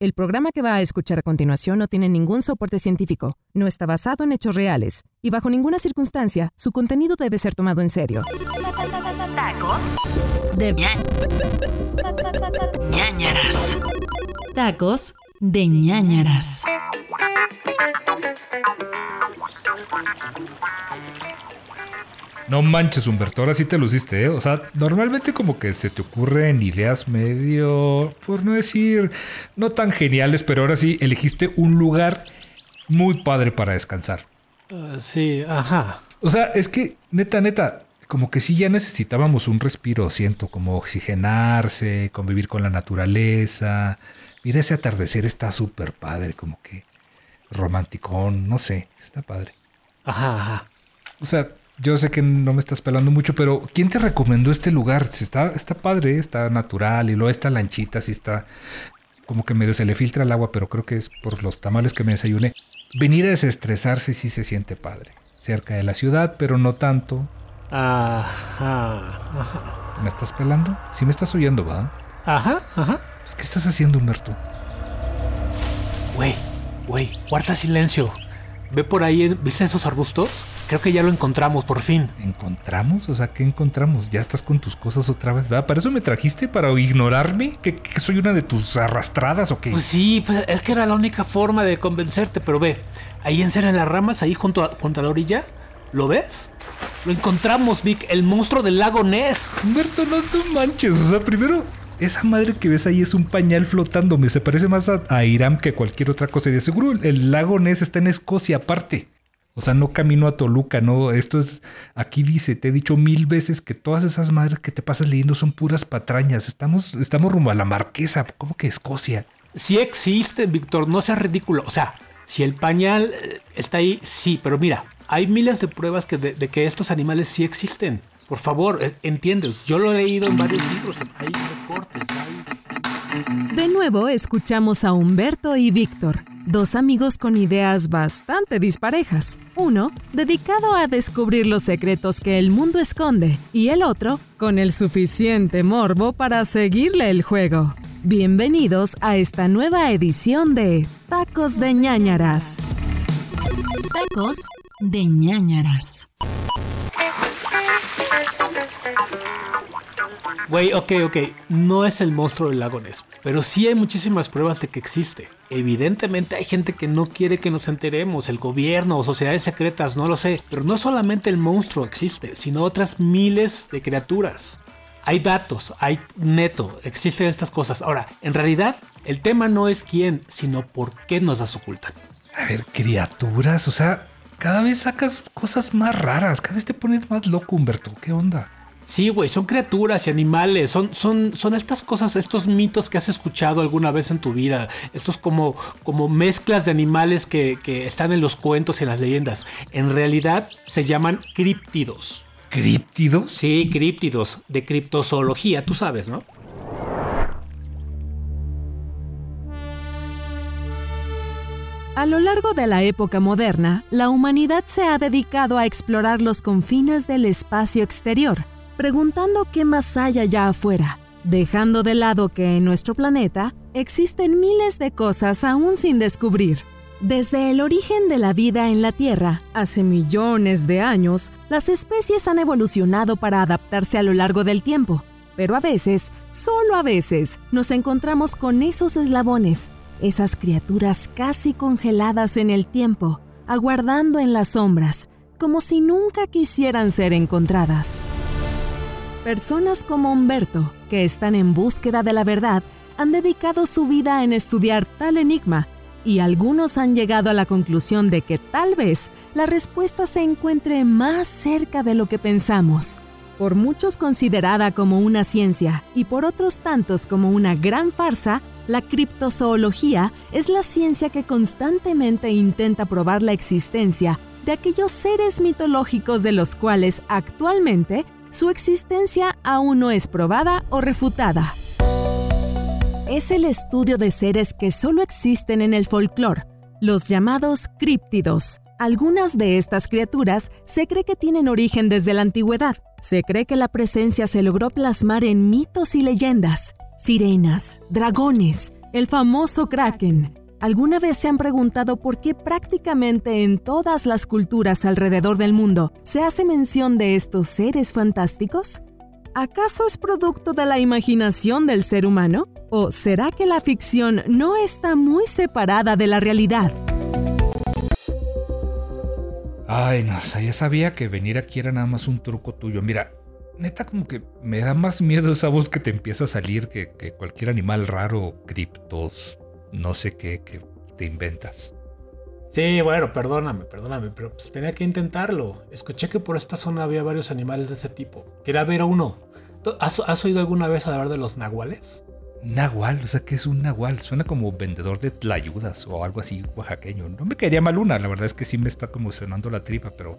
El programa que va a escuchar a continuación no tiene ningún soporte científico, no está basado en hechos reales y bajo ninguna circunstancia su contenido debe ser tomado en serio. Tacos de ñañaras. Tacos de ñañaras. No manches, Humberto, ahora sí te luciste, ¿eh? O sea, normalmente como que se te ocurren ideas medio, por no decir, no tan geniales, pero ahora sí elegiste un lugar muy padre para descansar. Ah, sí, ajá. O sea, es que, neta, neta, como que sí ya necesitábamos un respiro, siento, como oxigenarse, convivir con la naturaleza. Mira, ese atardecer está súper padre, como que romanticón, no sé, está padre. Ajá, ajá. O sea, yo sé que no me estás pelando mucho, pero ¿quién te recomendó este lugar? Está, está padre, está natural y luego esta lanchita, sí está como que medio se le filtra el agua, pero creo que es por los tamales que me desayuné. Venir a desestresarse sí se siente padre. Cerca de la ciudad, pero no tanto. Ajá, ajá. ¿Me estás pelando? Sí me estás oyendo, ¿va? Ajá, ajá. Pues, ¿Qué estás haciendo, Humberto? Güey, güey, guarda silencio. Ve por ahí, ¿viste esos arbustos? Creo que ya lo encontramos por fin. ¿Encontramos? O sea, ¿qué encontramos? Ya estás con tus cosas otra vez, ¿verdad? ¿Para eso me trajiste? ¿Para ignorarme? ¿Que, que soy una de tus arrastradas o qué? Pues sí, pues es que era la única forma de convencerte, pero ve, ahí en en las ramas, ahí junto a, junto a la orilla, ¿lo ves? Lo encontramos, Vic, el monstruo del lago Ness. Humberto, no te manches. O sea, primero, esa madre que ves ahí es un pañal flotando. Me se parece más a, a Irán que cualquier otra cosa. Y de seguro el, lago Ness está en Escocia aparte. O sea, no camino a Toluca, no. Esto es. Aquí dice, te he dicho mil veces que todas esas madres que te pasas leyendo son puras patrañas. Estamos, estamos rumbo a la marquesa. ¿Cómo que Escocia? Sí existe, Víctor, no seas ridículo. O sea, si el pañal eh, está ahí, sí, pero mira, hay miles de pruebas que de, que estos animales sí existen. Por favor, eh, entiendes. Yo lo he leído en varios libros. De nuevo escuchamos a Humberto y Víctor, dos amigos con ideas bastante disparejas. Uno, dedicado a descubrir los secretos que el mundo esconde, y el otro, con el suficiente morbo para seguirle el juego. Bienvenidos a esta nueva edición de Tacos de ñañaras. Tacos de ñañaras. Güey, ok, ok, no es el monstruo del lago Ness, pero sí hay muchísimas pruebas de que existe. Evidentemente hay gente que no quiere que nos enteremos, el gobierno o sociedades secretas, no lo sé, pero no solamente el monstruo existe, sino otras miles de criaturas. Hay datos, hay neto, existen estas cosas. Ahora, en realidad, el tema no es quién, sino por qué nos las ocultan. A ver, criaturas. O sea, cada vez sacas cosas más raras. Cada vez te pones más loco, Humberto. ¿Qué onda? Sí, güey, son criaturas y animales, son, son, son estas cosas, estos mitos que has escuchado alguna vez en tu vida, estos como, como mezclas de animales que, que están en los cuentos y en las leyendas. En realidad se llaman críptidos. ¿Críptidos? Sí, críptidos, de criptozoología, tú sabes, ¿no? A lo largo de la época moderna, la humanidad se ha dedicado a explorar los confines del espacio exterior, preguntando qué más hay allá afuera, dejando de lado que en nuestro planeta existen miles de cosas aún sin descubrir. Desde el origen de la vida en la Tierra, hace millones de años, las especies han evolucionado para adaptarse a lo largo del tiempo, pero a veces, solo a veces, nos encontramos con esos eslabones, esas criaturas casi congeladas en el tiempo, aguardando en las sombras, como si nunca quisieran ser encontradas. Personas como Humberto, que están en búsqueda de la verdad, han dedicado su vida en estudiar tal enigma y algunos han llegado a la conclusión de que tal vez la respuesta se encuentre más cerca de lo que pensamos. Por muchos considerada como una ciencia y por otros tantos como una gran farsa, la criptozoología es la ciencia que constantemente intenta probar la existencia de aquellos seres mitológicos de los cuales actualmente su existencia aún no es probada o refutada. Es el estudio de seres que solo existen en el folclore, los llamados críptidos. Algunas de estas criaturas se cree que tienen origen desde la antigüedad. Se cree que la presencia se logró plasmar en mitos y leyendas. Sirenas, dragones, el famoso kraken. ¿Alguna vez se han preguntado por qué prácticamente en todas las culturas alrededor del mundo se hace mención de estos seres fantásticos? ¿Acaso es producto de la imaginación del ser humano? ¿O será que la ficción no está muy separada de la realidad? Ay, no, o sea, ya sabía que venir aquí era nada más un truco tuyo. Mira, neta como que me da más miedo esa voz que te empieza a salir que, que cualquier animal raro, criptos, no sé qué, que te inventas. Sí, bueno, perdóname, perdóname, pero pues tenía que intentarlo. Escuché que por esta zona había varios animales de ese tipo. Quería ver a uno. ¿Has, has oído alguna vez hablar de los nahuales? Nahual, o sea, ¿qué es un nahual? Suena como vendedor de tlayudas o algo así oaxaqueño. No me quedaría mal una, la verdad es que sí me está como sonando la tripa, pero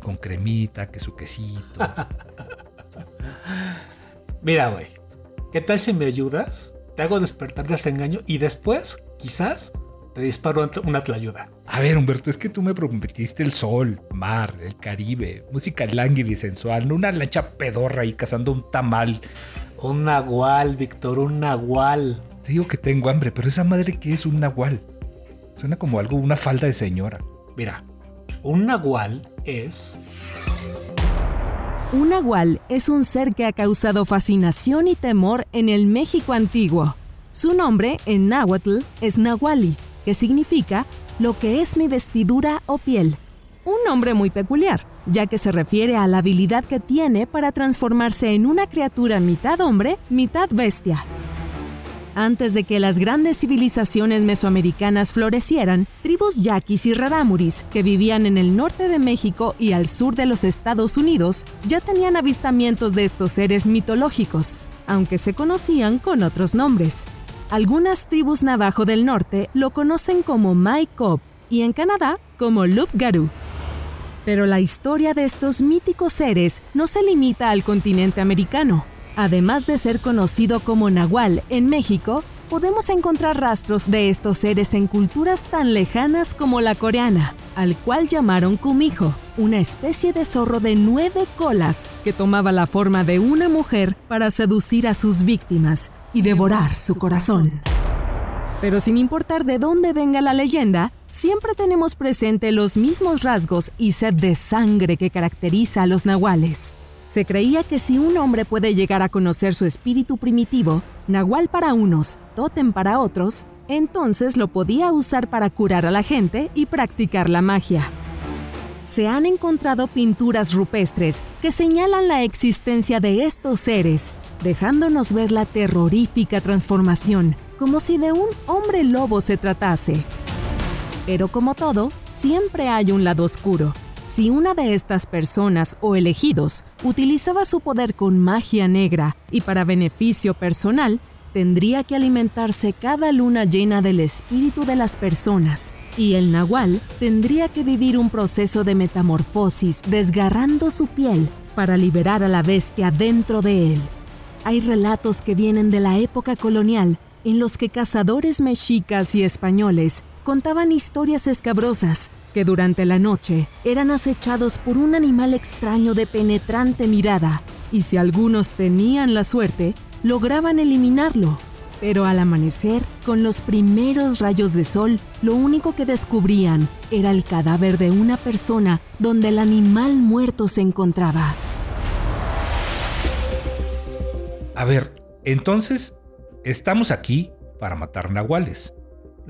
con cremita, que su quesito. Mira, güey, ¿qué tal si me ayudas? Te hago despertar de este engaño y después, quizás, te disparo una tlayuda. A ver, Humberto, es que tú me prometiste el sol, mar, el Caribe, música lánguida y sensual, no una lancha pedorra ahí cazando un tamal. Un nahual, Víctor, un nahual. Te digo que tengo hambre, pero esa madre que es un nahual. Suena como algo, una falda de señora. Mira, un nahual es... Un nahual es un ser que ha causado fascinación y temor en el México antiguo. Su nombre en náhuatl es nahuali, que significa lo que es mi vestidura o piel. Un nombre muy peculiar, ya que se refiere a la habilidad que tiene para transformarse en una criatura mitad hombre, mitad bestia. Antes de que las grandes civilizaciones mesoamericanas florecieran, tribus yaquis y rarámuris, que vivían en el norte de México y al sur de los Estados Unidos, ya tenían avistamientos de estos seres mitológicos, aunque se conocían con otros nombres. Algunas tribus navajo del norte lo conocen como Mai Cobb y en Canadá como Lup Garou. Pero la historia de estos míticos seres no se limita al continente americano. Además de ser conocido como Nahual en México, podemos encontrar rastros de estos seres en culturas tan lejanas como la coreana, al cual llamaron kumijo, una especie de zorro de nueve colas que tomaba la forma de una mujer para seducir a sus víctimas y devorar su corazón. Pero sin importar de dónde venga la leyenda, siempre tenemos presente los mismos rasgos y sed de sangre que caracteriza a los nahuales. Se creía que si un hombre puede llegar a conocer su espíritu primitivo, nahual para unos, tótem para otros, entonces lo podía usar para curar a la gente y practicar la magia. Se han encontrado pinturas rupestres que señalan la existencia de estos seres, dejándonos ver la terrorífica transformación como si de un hombre lobo se tratase. Pero como todo, siempre hay un lado oscuro. Si una de estas personas o elegidos utilizaba su poder con magia negra y para beneficio personal, tendría que alimentarse cada luna llena del espíritu de las personas, y el nahual tendría que vivir un proceso de metamorfosis desgarrando su piel para liberar a la bestia dentro de él. Hay relatos que vienen de la época colonial en los que cazadores mexicas y españoles contaban historias escabrosas que durante la noche eran acechados por un animal extraño de penetrante mirada y si algunos tenían la suerte, lograban eliminarlo. Pero al amanecer, con los primeros rayos de sol, lo único que descubrían era el cadáver de una persona donde el animal muerto se encontraba. A ver, entonces Estamos aquí para matar nahuales.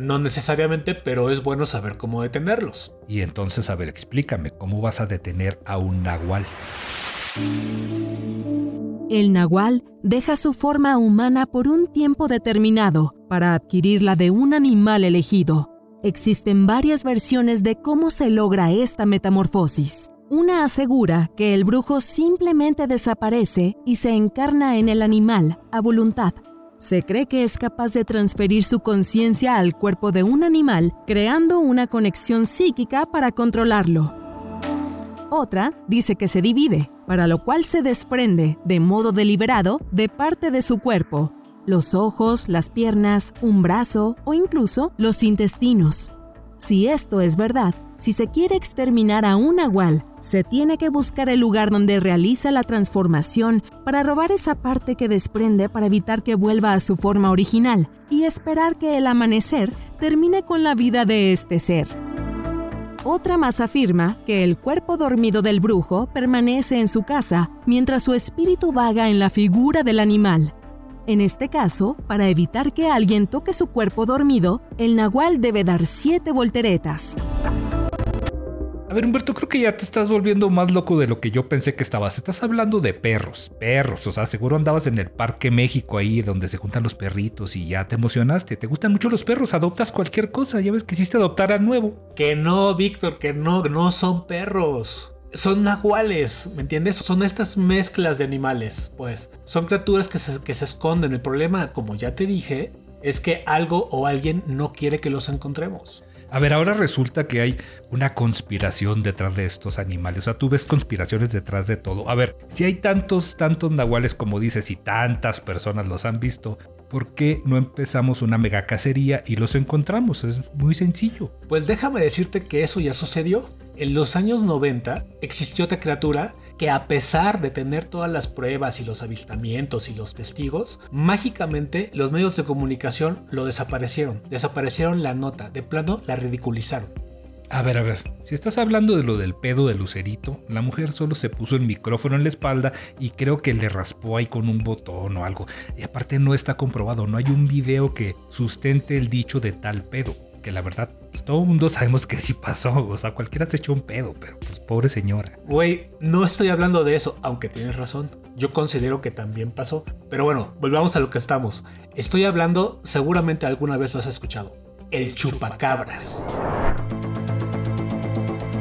No necesariamente, pero es bueno saber cómo detenerlos. Y entonces, a ver, explícame, ¿cómo vas a detener a un nahual? El nahual deja su forma humana por un tiempo determinado para adquirir la de un animal elegido. Existen varias versiones de cómo se logra esta metamorfosis. Una asegura que el brujo simplemente desaparece y se encarna en el animal a voluntad, se cree que es capaz de transferir su conciencia al cuerpo de un animal, creando una conexión psíquica para controlarlo. Otra dice que se divide, para lo cual se desprende, de modo deliberado, de parte de su cuerpo, los ojos, las piernas, un brazo o incluso los intestinos. Si esto es verdad, Si se quiere exterminar a un nahual, se tiene que buscar el lugar donde realiza la transformación para robar esa parte que desprende para evitar que vuelva a su forma original y esperar que el amanecer termine con la vida de este ser. Otra más afirma que el cuerpo dormido del brujo permanece en su casa mientras su espíritu vaga en la figura del animal. En este caso, para evitar que alguien toque su cuerpo dormido, el nahual debe dar siete volteretas. A ver, Humberto, creo que ya te estás volviendo más loco de lo que yo pensé que estabas. Estás hablando de perros, perros. O sea, seguro andabas en el Parque México ahí donde se juntan los perritos y ya te emocionaste. Te gustan mucho los perros, adoptas cualquier cosa. Ya ves que hiciste adoptar a nuevo. Que no, Víctor, que no, no son perros. Son nahuales, ¿me entiendes? Son estas mezclas de animales, pues. Son criaturas que se, que se esconden. El problema, como ya te dije, es que algo o alguien no quiere que los encontremos. A ver, ahora resulta que hay una conspiración detrás de estos animales. O sea, tú ves conspiraciones detrás de todo. A ver, si hay tantos, tantos nahuales como dices y tantas personas los han visto, ¿por qué no empezamos una mega cacería y los encontramos? Es muy sencillo. Pues déjame decirte que eso ya sucedió. En los años 90 existió otra criatura que a pesar de tener todas las pruebas y los avistamientos y los testigos, mágicamente los medios de comunicación lo desaparecieron, desaparecieron la nota, de plano la ridiculizaron. A ver, a ver, si estás hablando de lo del pedo de Lucerito, la mujer solo se puso el micrófono en la espalda y creo que le raspó ahí con un botón o algo. Y aparte no está comprobado, no hay un video que sustente el dicho de tal pedo que la verdad, pues todo el mundo sabemos que sí pasó. O sea, cualquiera se echó un pedo, pero pues pobre señora. Güey, no estoy hablando de eso, aunque tienes razón. Yo considero que también pasó. Pero bueno, volvamos a lo que estamos. Estoy hablando, seguramente alguna vez lo has escuchado. El chupacabras.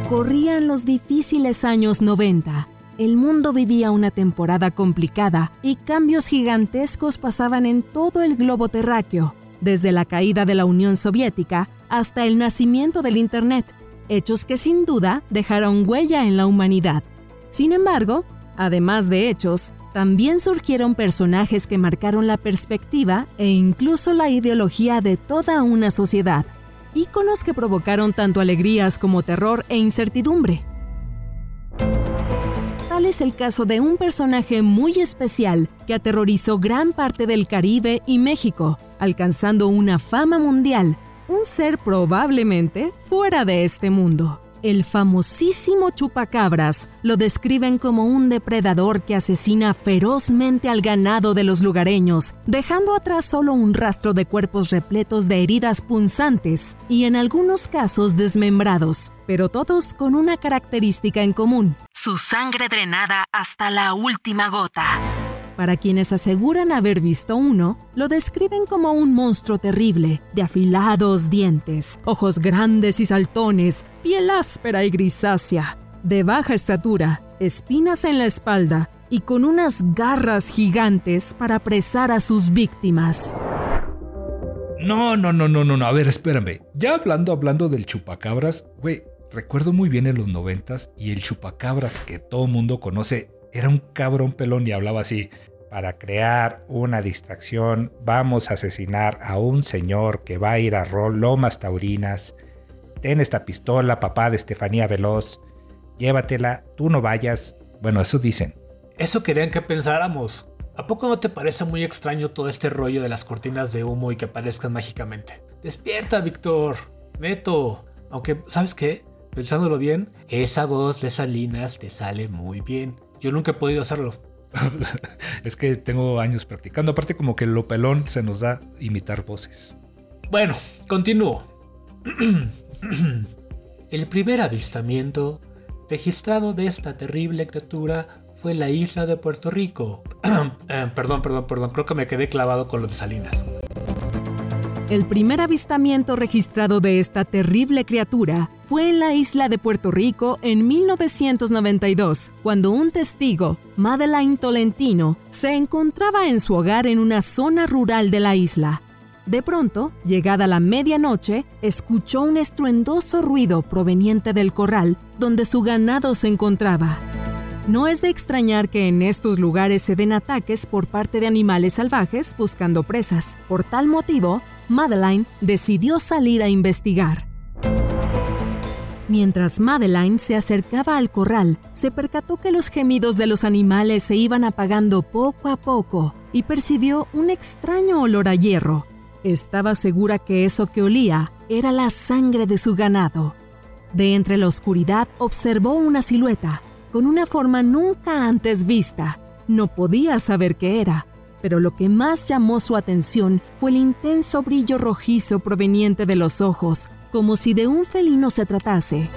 Corrían los difíciles años 90. El mundo vivía una temporada complicada y cambios gigantescos pasaban en todo el globo terráqueo desde la caída de la Unión Soviética hasta el nacimiento del Internet, hechos que sin duda dejaron huella en la humanidad. Sin embargo, además de hechos, también surgieron personajes que marcaron la perspectiva e incluso la ideología de toda una sociedad, íconos que provocaron tanto alegrías como terror e incertidumbre. Tal es el caso de un personaje muy especial que aterrorizó gran parte del Caribe y México, alcanzando una fama mundial, un ser probablemente fuera de este mundo. El famosísimo chupacabras lo describen como un depredador que asesina ferozmente al ganado de los lugareños, dejando atrás solo un rastro de cuerpos repletos de heridas punzantes y en algunos casos desmembrados, pero todos con una característica en común. Su sangre drenada hasta la última gota. Para quienes aseguran haber visto uno, lo describen como un monstruo terrible, de afilados dientes, ojos grandes y saltones, piel áspera y grisácea, de baja estatura, espinas en la espalda y con unas garras gigantes para apresar a sus víctimas. No, no, no, no, no, no. A ver, espérame. Ya hablando, hablando del chupacabras, güey, recuerdo muy bien en los noventas y el chupacabras que todo mundo conoce era un cabrón pelón y hablaba así. Para crear una distracción, vamos a asesinar a un señor que va a ir a Lomas Taurinas. Ten esta pistola, papá de Estefanía Veloz. Llévatela, tú no vayas. Bueno, eso dicen. Eso querían que pensáramos. ¿A poco no te parece muy extraño todo este rollo de las cortinas de humo y que aparezcan mágicamente? Despierta, Víctor. Neto. Aunque, ¿sabes qué? Pensándolo bien, esa voz de Salinas te sale muy bien. Yo nunca he podido hacerlo. es que tengo años practicando. Aparte, como que lo pelón se nos da imitar voces. Bueno, continúo. El primer avistamiento registrado de esta terrible criatura fue la isla de Puerto Rico. Eh, perdón, perdón, perdón, creo que me quedé clavado con lo de Salinas. El primer avistamiento registrado de esta terrible criatura fue en la isla de Puerto Rico en 1992, cuando un testigo, Madeline Tolentino, se encontraba en su hogar en una zona rural de la isla. De pronto, llegada la medianoche, escuchó un estruendoso ruido proveniente del corral donde su ganado se encontraba. No es de extrañar que en estos lugares se den ataques por parte de animales salvajes buscando presas. Por tal motivo, Madeline decidió salir a investigar. Mientras Madeline se acercaba al corral, se percató que los gemidos de los animales se iban apagando poco a poco y percibió un extraño olor a hierro. Estaba segura que eso que olía era la sangre de su ganado. De entre la oscuridad observó una silueta, con una forma nunca antes vista. No podía saber qué era, pero lo que más llamó su atención fue el intenso brillo rojizo proveniente de los ojos, como si de un felino se tratase.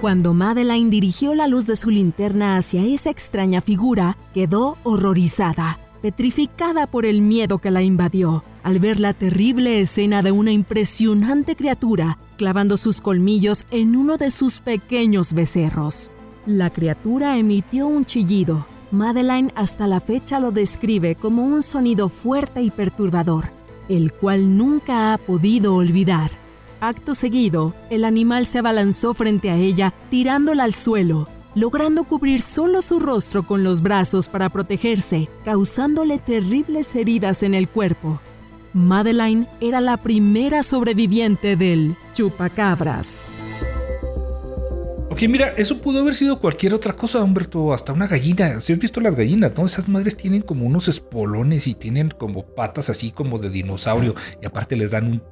Cuando Madeline dirigió la luz de su linterna hacia esa extraña figura, quedó horrorizada, petrificada por el miedo que la invadió, al ver la terrible escena de una impresionante criatura clavando sus colmillos en uno de sus pequeños becerros. La criatura emitió un chillido. Madeline hasta la fecha lo describe como un sonido fuerte y perturbador, el cual nunca ha podido olvidar. Acto seguido, el animal se abalanzó frente a ella, tirándola al suelo, logrando cubrir solo su rostro con los brazos para protegerse, causándole terribles heridas en el cuerpo. Madeline era la primera sobreviviente del chupacabras. Ok, mira, eso pudo haber sido cualquier otra cosa, Humberto, hasta una gallina. Si has visto las gallinas, ¿no? Esas madres tienen como unos espolones y tienen como patas así como de dinosaurio y aparte les dan un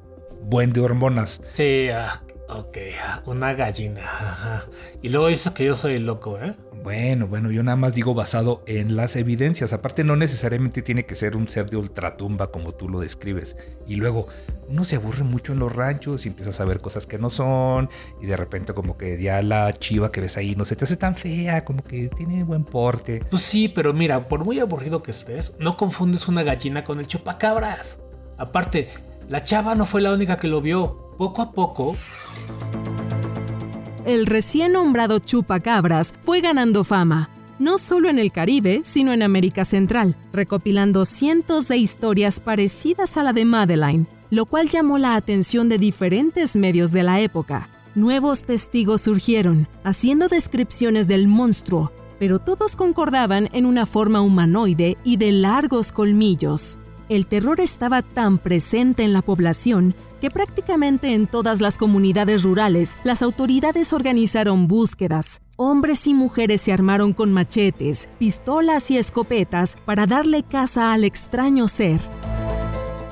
buen de hormonas. Sí, ah, ok, una gallina. ajá. Y luego dices que yo soy loco, ¿eh? Bueno, bueno, yo nada más digo basado en las evidencias. Aparte, no necesariamente tiene que ser un ser de ultratumba como tú lo describes. Y luego, uno se aburre mucho en los ranchos y empiezas a ver cosas que no son. Y de repente, como que ya la chiva que ves ahí no se te hace tan fea, como que tiene buen porte. Pues sí, pero mira, por muy aburrido que estés, no confundes una gallina con el chupacabras. Aparte, la chava no fue la única que lo vio. Poco a poco, El recién nombrado chupacabras fue ganando fama, no solo en el Caribe, sino en América Central, recopilando cientos de historias parecidas a la de Madeline, lo cual llamó la atención de diferentes medios de la época. Nuevos testigos surgieron, haciendo descripciones del monstruo, pero todos concordaban en una forma humanoide y de largos colmillos. El terror estaba tan presente en la población que prácticamente en todas las comunidades rurales las autoridades organizaron búsquedas. Hombres y mujeres se armaron con machetes, pistolas y escopetas para darle caza al extraño ser.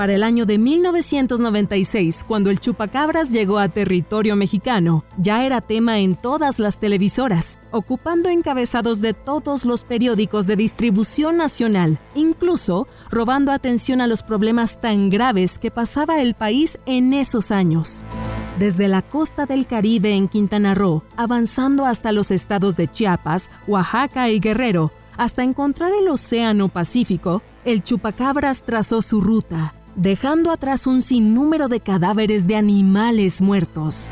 Para el año de 1996, cuando el chupacabras llegó a territorio mexicano, ya era tema en todas las televisoras, ocupando encabezados de todos los periódicos de distribución nacional, incluso robando atención a los problemas tan graves que pasaba el país en esos años. Desde la costa del Caribe en Quintana Roo, avanzando hasta los estados de Chiapas, Oaxaca y Guerrero, hasta encontrar el Océano Pacífico, el chupacabras trazó su ruta, dejando atrás un sinnúmero de cadáveres de animales muertos.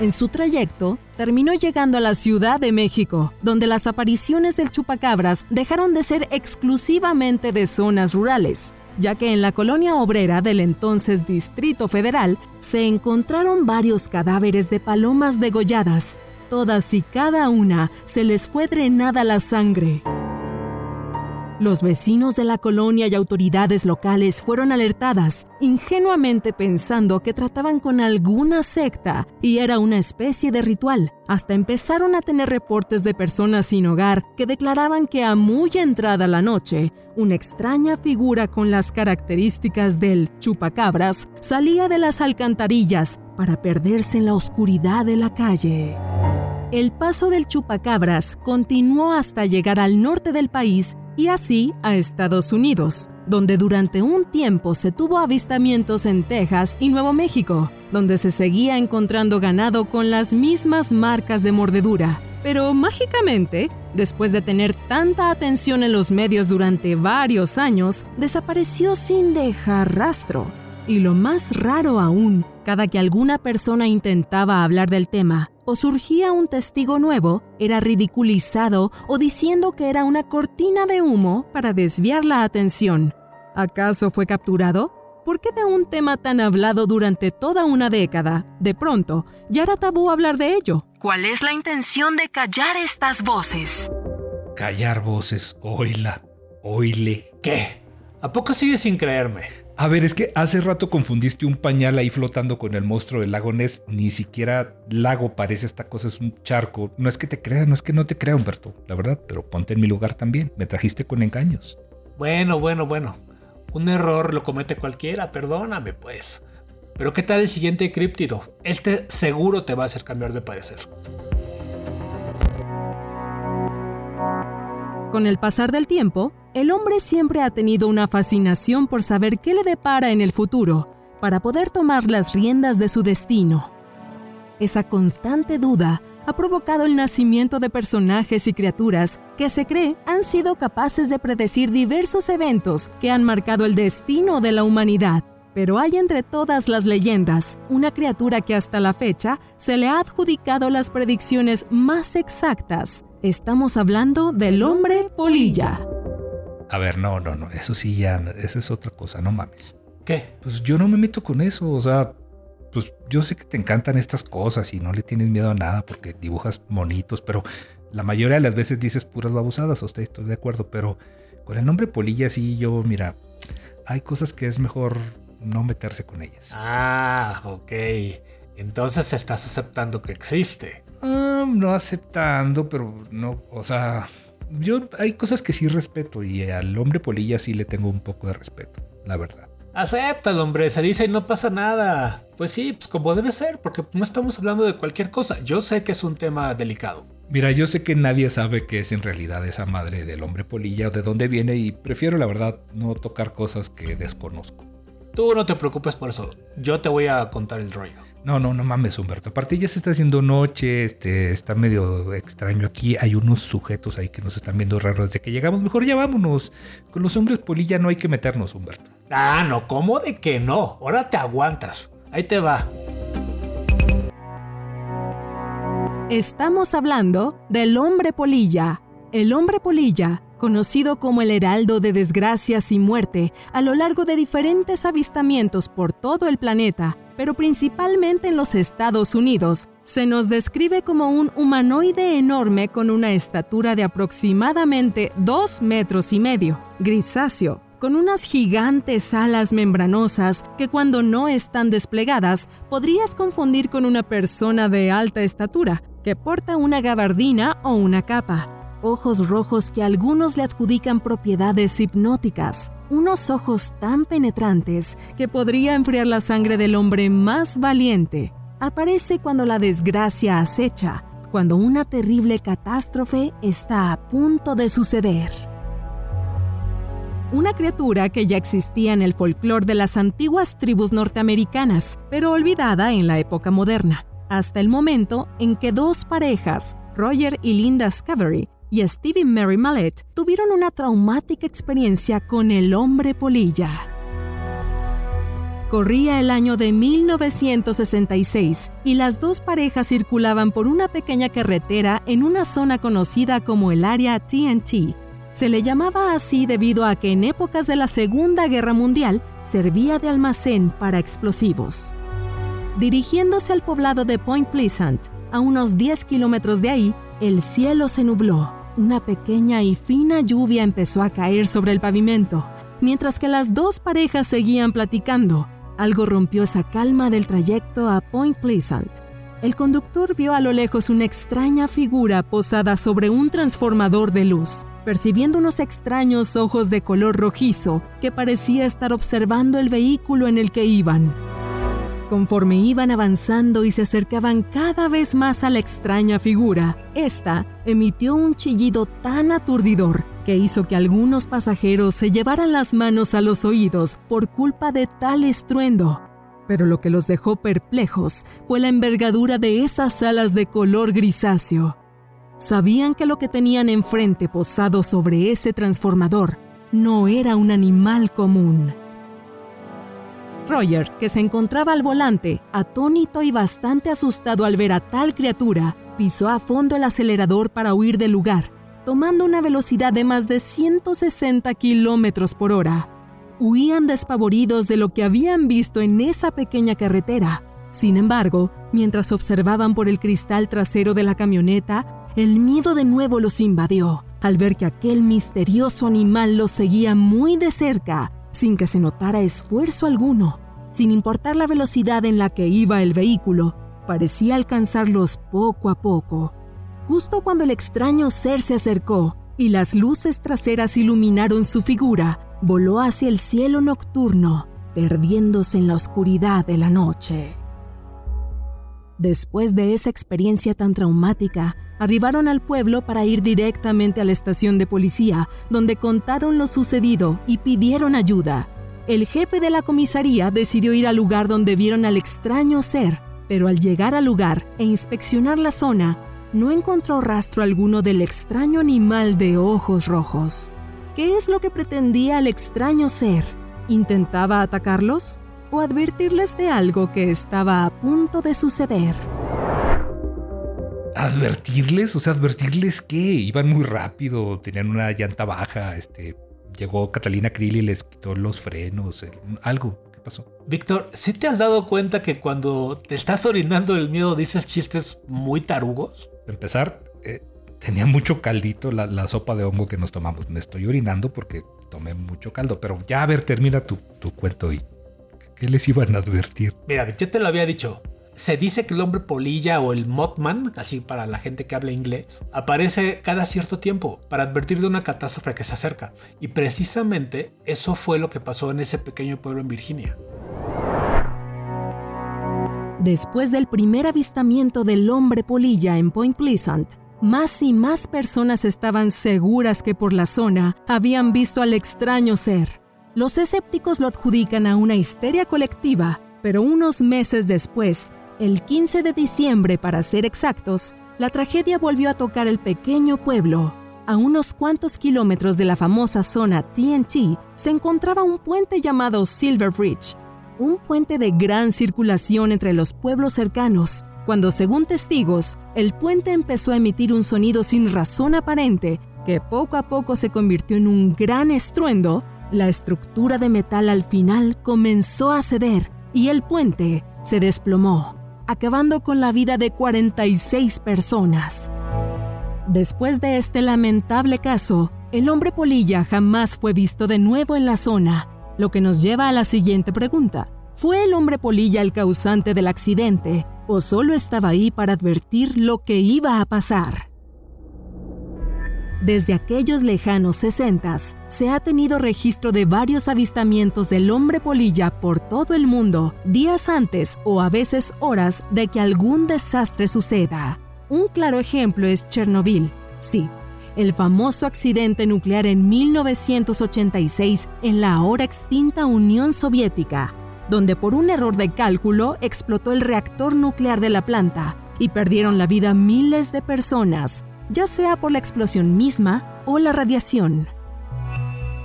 En su trayecto, terminó llegando a la Ciudad de México, donde las apariciones del chupacabras dejaron de ser exclusivamente de zonas rurales, ya que en la colonia obrera del entonces Distrito Federal se encontraron varios cadáveres de palomas degolladas. Todas y cada una se les fue drenada la sangre. Los vecinos de la colonia y autoridades locales fueron alertadas, ingenuamente pensando que trataban con alguna secta y era una especie de ritual. Hasta empezaron a tener reportes de personas sin hogar que declaraban que a muy entrada la noche, una extraña figura con las características del chupacabras salía de las alcantarillas para perderse en la oscuridad de la calle. El paso del chupacabras continuó hasta llegar al norte del país y así a Estados Unidos, donde durante un tiempo se tuvo avistamientos en Texas y Nuevo México, donde se seguía encontrando ganado con las mismas marcas de mordedura. Pero mágicamente, después de tener tanta atención en los medios durante varios años, desapareció sin dejar rastro. Y lo más raro aún, cada que alguna persona intentaba hablar del tema o surgía un testigo nuevo, era ridiculizado o diciendo que era una cortina de humo para desviar la atención. ¿Acaso fue capturado? ¿Por qué de un tema tan hablado durante toda una década, de pronto, ya era tabú hablar de ello? ¿Cuál es la intención de callar estas voces? Callar voces, oíla, oíle. ¿qué? ¿A poco sigues sin creerme? A ver, es que hace rato confundiste un pañal ahí flotando con el monstruo del lago Ness. Ni siquiera lago parece esta cosa, es un charco. No es que te crea, no es que no te crea, Humberto, la verdad, pero ponte en mi lugar también. Me trajiste con engaños. Bueno, bueno, bueno. Un error lo comete cualquiera, perdóname pues. Pero ¿qué tal el siguiente críptido? Este seguro te va a hacer cambiar de parecer. Con el pasar del tiempo, el hombre siempre ha tenido una fascinación por saber qué le depara en el futuro, para poder tomar las riendas de su destino. Esa constante duda ha provocado el nacimiento de personajes y criaturas que se cree han sido capaces de predecir diversos eventos que han marcado el destino de la humanidad. Pero hay entre todas las leyendas una criatura que hasta la fecha se le ha adjudicado las predicciones más exactas. Estamos hablando del hombre polilla. A ver, no, no, no, eso sí ya, esa es otra cosa, no mames. ¿Qué? Pues yo no me meto con eso, o sea, pues yo sé que te encantan estas cosas y no le tienes miedo a nada porque dibujas monitos, pero la mayoría de las veces dices puras babosadas, o estoy de acuerdo, pero con el nombre polilla sí yo, mira, hay cosas que es mejor no meterse con ellas. Ah, ok. Entonces estás aceptando que existe. Ah, no aceptando, pero no, o sea, yo hay cosas que sí respeto y al hombre polilla sí le tengo un poco de respeto, la verdad. Acéptalo, hombre, se dice y no pasa nada. Pues sí, pues como debe ser, porque no estamos hablando de cualquier cosa. Yo sé que es un tema delicado. Mira, yo sé que nadie sabe qué es en realidad esa madre del hombre polilla o de dónde viene y prefiero la verdad no tocar cosas que desconozco. Tú no te preocupes por eso. Yo te voy a contar el rollo. No, no, no mames, Humberto. Aparte ya se está haciendo noche, este, está medio extraño aquí. Hay unos sujetos ahí que nos están viendo raros desde que llegamos. Mejor ya vámonos. Con los hombres polilla no hay que meternos, Humberto. Ah, no, ¿cómo de que no? Ahora te aguantas. Ahí te va. Estamos hablando del hombre polilla. El hombre polilla, conocido como el heraldo de desgracias y muerte, a lo largo de diferentes avistamientos por todo el planeta, pero principalmente en los Estados Unidos, se nos describe como un humanoide enorme con una estatura de aproximadamente 2 metros y medio, grisáceo, con unas gigantes alas membranosas que cuando no están desplegadas podrías confundir con una persona de alta estatura, que porta una gabardina o una capa, ojos rojos que algunos le adjudican propiedades hipnóticas, unos ojos tan penetrantes que podría enfriar la sangre del hombre más valiente. Aparece cuando la desgracia acecha, cuando una terrible catástrofe está a punto de suceder. Una criatura que ya existía en el folclore de las antiguas tribus norteamericanas, pero olvidada en la época moderna, hasta el momento en que dos parejas, Roger y Linda Scavery, y Stevie Mary Mallet tuvieron una traumática experiencia con el hombre polilla. Corría el año de 1966 y las dos parejas circulaban por una pequeña carretera en una zona conocida como el área TNT. Se le llamaba así debido a que en épocas de la Segunda Guerra Mundial servía de almacén para explosivos. Dirigiéndose al poblado de Point Pleasant, a unos 10 kilómetros de ahí, el cielo se nubló. Una pequeña y fina lluvia empezó a caer sobre el pavimento. Mientras que las dos parejas seguían platicando, algo rompió esa calma del trayecto a Point Pleasant. El conductor vio a lo lejos una extraña figura posada sobre un transformador de luz, percibiendo unos extraños ojos de color rojizo que parecía estar observando el vehículo en el que iban. Conforme iban avanzando y se acercaban cada vez más a la extraña figura, esta emitió un chillido tan aturdidor que hizo que algunos pasajeros se llevaran las manos a los oídos por culpa de tal estruendo. Pero lo que los dejó perplejos fue la envergadura de esas alas de color grisáceo. Sabían que lo que tenían enfrente posado sobre ese transformador no era un animal común. Roger, que se encontraba al volante, atónito y bastante asustado al ver a tal criatura, pisó a fondo el acelerador para huir del lugar, tomando una velocidad de más de 160 kilómetros por hora. Huían despavoridos de lo que habían visto en esa pequeña carretera. Sin embargo, mientras observaban por el cristal trasero de la camioneta, el miedo de nuevo los invadió al ver que aquel misterioso animal los seguía muy de cerca sin que se notara esfuerzo alguno. Sin importar la velocidad en la que iba el vehículo, parecía alcanzarlos poco a poco. Justo cuando el extraño ser se acercó y las luces traseras iluminaron su figura, voló hacia el cielo nocturno, perdiéndose en la oscuridad de la noche. Después de esa experiencia tan traumática, arribaron al pueblo para ir directamente a la estación de policía, donde contaron lo sucedido y pidieron ayuda. El jefe de la comisaría decidió ir al lugar donde vieron al extraño ser, pero al llegar al lugar e inspeccionar la zona, no encontró rastro alguno del extraño animal de ojos rojos. ¿Qué es lo que pretendía el extraño ser? ¿Intentaba atacarlos? ¿O advertirles de algo que estaba a punto de suceder? ¿Advertirles? O sea, ¿advertirles qué? Iban muy rápido, tenían una llanta baja, este... Llegó Catalina Krill y les quitó los frenos, algo. ¿Qué pasó? Víctor, ¿sí te has dado cuenta que cuando te estás orinando el miedo dices chistes muy tarugos? empezar, eh, tenía mucho caldito la, sopa de hongo que nos tomamos. Me estoy orinando porque tomé mucho caldo, pero ya a ver, termina tu, tu cuento y ¿qué les iban a advertir? Mira, yo te lo había dicho. Se dice que el hombre polilla o el Mothman, así para la gente que habla inglés, aparece cada cierto tiempo para advertir de una catástrofe que se acerca. Y precisamente eso fue lo que pasó en ese pequeño pueblo en Virginia. Después del primer avistamiento del hombre polilla en Point Pleasant, más y más personas estaban seguras que por la zona habían visto al extraño ser. Los escépticos lo adjudican a una histeria colectiva, pero unos meses después, el 15 de diciembre para ser exactos, la tragedia volvió a tocar el pequeño pueblo. A unos cuantos kilómetros de la famosa zona TNT se encontraba un puente llamado Silver Bridge, un puente de gran circulación entre los pueblos cercanos, cuando según testigos, el puente empezó a emitir un sonido sin razón aparente que poco a poco se convirtió en un gran estruendo, la estructura de metal al final comenzó a ceder y el puente se desplomó, acabando con la vida de 46 personas. Después de este lamentable caso, el hombre polilla jamás fue visto de nuevo en la zona lo que nos lleva a la siguiente pregunta. ¿Fue el hombre polilla el causante del accidente o solo estaba ahí para advertir lo que iba a pasar? Desde aquellos lejanos sesentas, se ha tenido registro de varios avistamientos del hombre polilla por todo el mundo, días antes o a veces horas de que algún desastre suceda. Un claro ejemplo es Chernobyl. Sí, el famoso accidente nuclear en 1986 en la ahora extinta Unión Soviética, donde por un error de cálculo explotó el reactor nuclear de la planta y perdieron la vida miles de personas, ya sea por la explosión misma o la radiación.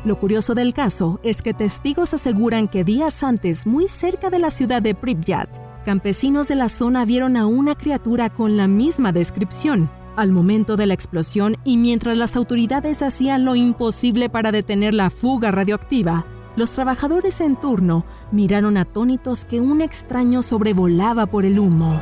Lo curioso del caso es que testigos aseguran que días antes, muy cerca de la ciudad de Pripyat, campesinos de la zona vieron a una criatura con la misma descripción, al momento de la explosión y mientras las autoridades hacían lo imposible para detener la fuga radioactiva, los trabajadores en turno miraron atónitos que un extraño sobrevolaba por el humo.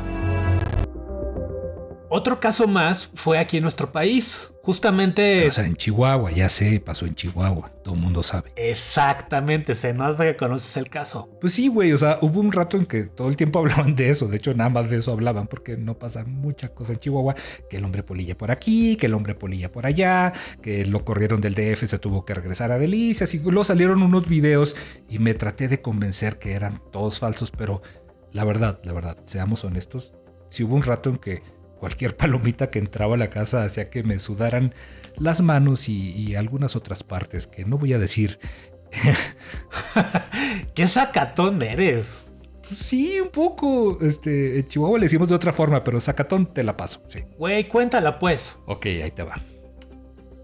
Otro caso más fue aquí en nuestro país. Justamente. O sea, en Chihuahua, ya sé, pasó en Chihuahua. Todo el mundo sabe. Exactamente, se nota que conoces el caso. Pues sí, güey. O sea, hubo un rato en que todo el tiempo hablaban de eso. De hecho, nada más de eso hablaban porque no pasa mucha cosa en Chihuahua. Que el hombre polilla por aquí, que el hombre polilla por allá, que lo corrieron del DF, se tuvo que regresar a Delicias. Y luego salieron unos videos y me traté de convencer que eran todos falsos. Pero la verdad, la verdad, seamos honestos. Si hubo un rato en que cualquier palomita que entraba a la casa hacía que me sudaran las manos y, algunas otras partes que no voy a decir. ¿Qué sacatón eres? Pues sí, un poco. Este, en Chihuahua le decimos de otra forma, pero sacatón te la paso, sí. Güey, cuéntala pues. Ok, ahí te va.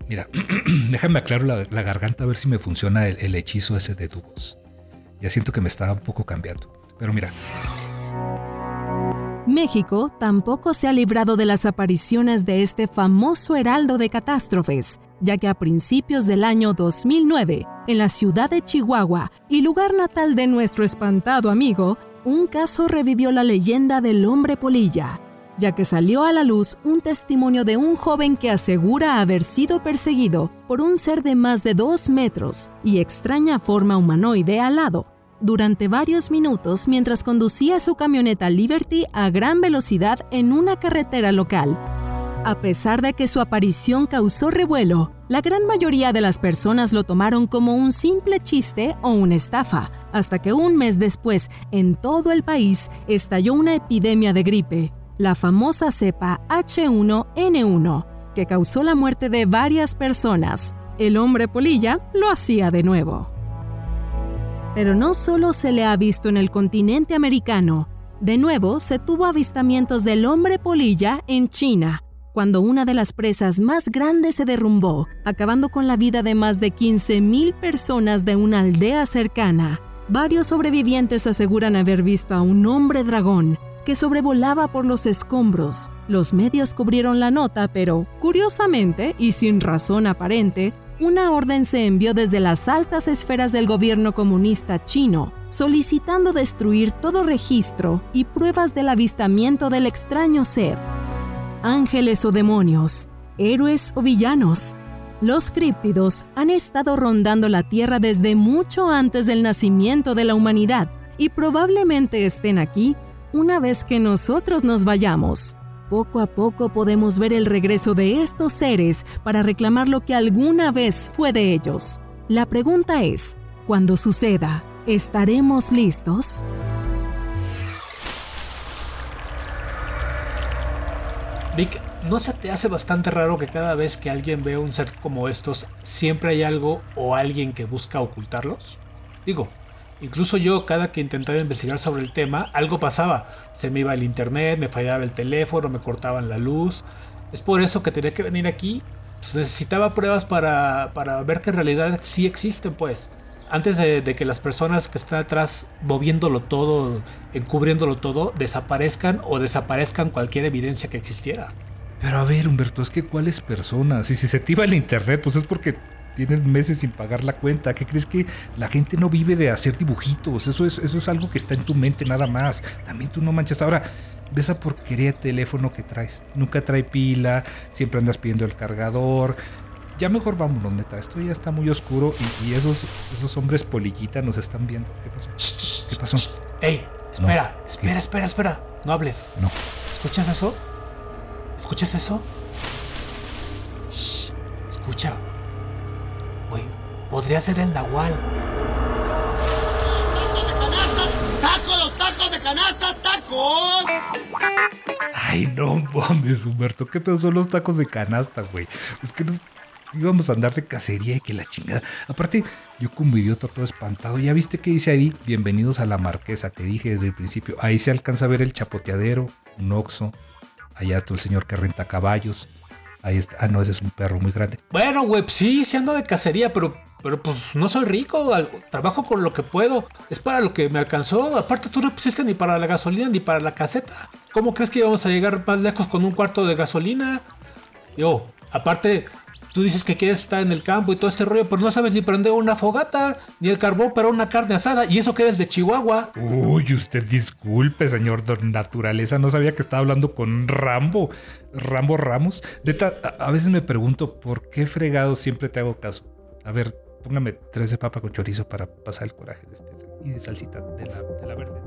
Mira, déjame aclarar la, garganta a ver si me funciona el, el hechizo ese de dubos. Ya siento que me está un poco cambiando. Pero mira. México tampoco se ha librado de las apariciones de este famoso heraldo de catástrofes, ya que a principios del año 2009, en la ciudad de Chihuahua y lugar natal de nuestro espantado amigo, un caso revivió la leyenda del hombre polilla. ya que salió a la luz un testimonio de un joven que asegura haber sido perseguido por un ser de más de dos metros y extraña forma humanoide al lado durante varios minutos mientras conducía su camioneta Liberty a gran velocidad en una carretera local. A pesar de que su aparición causó revuelo, la gran mayoría de las personas lo tomaron como un simple chiste o una estafa, hasta que un mes después, en todo el país, estalló una epidemia de gripe, la famosa cepa H1N1, que causó la muerte de varias personas. El hombre polilla lo hacía de nuevo. Pero no solo se le ha visto en el continente americano, de nuevo se tuvo avistamientos del hombre polilla en China, cuando una de las presas más grandes se derrumbó, acabando con la vida de más de 15.000 personas de una aldea cercana. Varios sobrevivientes aseguran haber visto a un hombre dragón que sobrevolaba por los escombros. Los medios cubrieron la nota, pero, curiosamente y sin razón aparente, una orden se envió desde las altas esferas del gobierno comunista chino, solicitando destruir todo registro y pruebas del avistamiento del extraño ser ángeles o demonios, héroes o villanos. Los críptidos han estado rondando la Tierra desde mucho antes del nacimiento de la humanidad y probablemente estén aquí una vez que nosotros nos vayamos. Poco a poco podemos ver el regreso de estos seres para reclamar lo que alguna vez fue de ellos. La pregunta es, cuando suceda, ¿estaremos listos? Vic, ¿no se te hace bastante raro que cada vez que alguien ve un ser como estos, siempre hay algo o alguien que busca ocultarlos? Digo, incluso yo cada que intentaba investigar sobre el tema, algo pasaba. Se me iba el internet, me fallaba el teléfono, me cortaban la luz. Es por eso que tenía que venir aquí. Pues necesitaba pruebas para, para ver que en realidad sí existen, pues antes de, que las personas que están atrás moviéndolo todo, encubriéndolo todo, desaparezcan o desaparezcan cualquier evidencia que existiera. Pero a ver, Humberto, es que cuáles personas, y si se iba el internet, pues es porque tienes meses sin pagar la cuenta. ¿Qué crees que la gente no vive de hacer dibujitos? Eso es, eso es algo que está en tu mente nada más. También tú no manchas. Ahora, ves esa porquería de teléfono que traes. Nunca trae pila, siempre andas pidiendo el cargador, ya mejor vámonos, neta. Esto ya está muy oscuro y, esos, esos hombres polillita nos están viendo. ¿Qué pasó? ¿Qué pasó? ¡Ey! Espera, espera, espera, espera. No hables. No. ¿Escuchas eso? ¿Escuchas eso? Shh, escucha. Podría ser el Nahual. ¡Tacos, tacos de canasta, tacos! Ay, no mames, Humberto. ¿Qué pedo son los tacos de canasta, güey? Es que no, íbamos a andar de cacería y que la chingada. Aparte, yo como idiota todo espantado. ¿Ya viste qué dice ahí? Bienvenidos a la marquesa, te dije desde el principio. Ahí se alcanza a ver el chapoteadero, un oxo. Allá está el señor que renta caballos. Ahí está. Ah, no, ese es un perro muy grande. Bueno, güey, sí, sí ando de cacería, pero, pero pues no soy rico. Trabajo con lo que puedo. Es para lo que me alcanzó. Aparte, tú no pusiste ni para la gasolina ni para la caseta. ¿Cómo crees que íbamos a llegar más lejos con un cuarto de gasolina? Yo, aparte, Tú dices que quieres estar en el campo y todo este rollo, pero no sabes ni prender una fogata, ni el carbón para una carne asada, y eso que eres de Chihuahua. Uy, usted disculpe, señor Don Naturaleza, no sabía que estaba hablando con Rambo, Rambo Ramos. a, veces me pregunto, ¿por qué fregado siempre te hago caso? A ver, póngame tres de papa con chorizo para pasar el coraje de este, y de salsita de la, de la verde.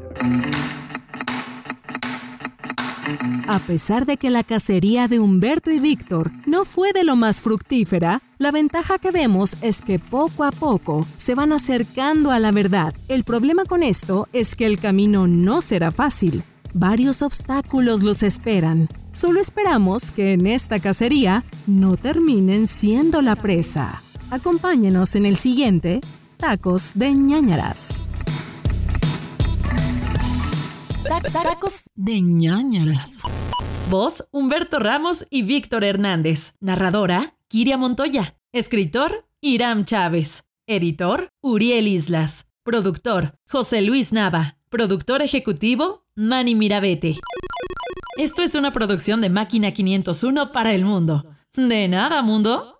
A pesar de que la cacería de Humberto y Víctor no fue de lo más fructífera, la ventaja que vemos es que poco a poco se van acercando a la verdad. El problema con esto es que el camino no será fácil. Varios obstáculos los esperan. Solo esperamos que en esta cacería no terminen siendo la presa. Acompáñenos en el siguiente Tacos de ñañaras. Tacos de ñañaras. Voz, Humberto Ramos y Víctor Hernández. Narradora, Kiria Montoya. Escritor, Iram Chávez. Editor, Uriel Islas. Productor, José Luis Nava. Productor ejecutivo, Manny Mirabete. Esto es una producción de Máquina 501 para el mundo. De nada, mundo.